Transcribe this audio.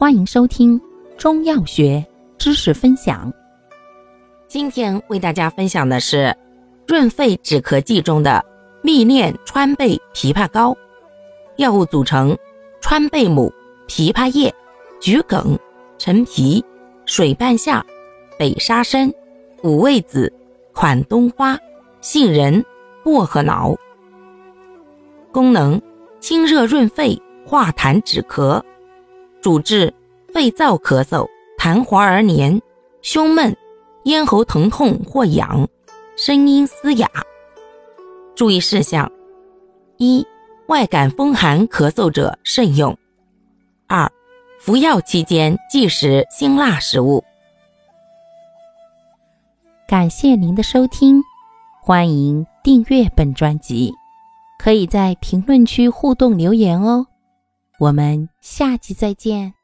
欢迎收听中药学知识分享。今天为大家分享的是润肺止咳剂中的蜜炼川贝枇杷膏。药物组成：川贝母、枇杷叶、桔梗、陈皮、水半夏、北沙参、五味子、款冬花、杏仁、薄荷脑。功能：清热润肺，化痰止咳。主治肺燥咳嗽、痰滑而黏、胸闷、咽喉疼痛或痒、声音嘶哑。注意事项：一、外感风寒咳嗽者慎用；二、服药期间忌食辛辣食物。感谢您的收听，欢迎订阅本专辑，可以在评论区互动留言哦。我们下期再见。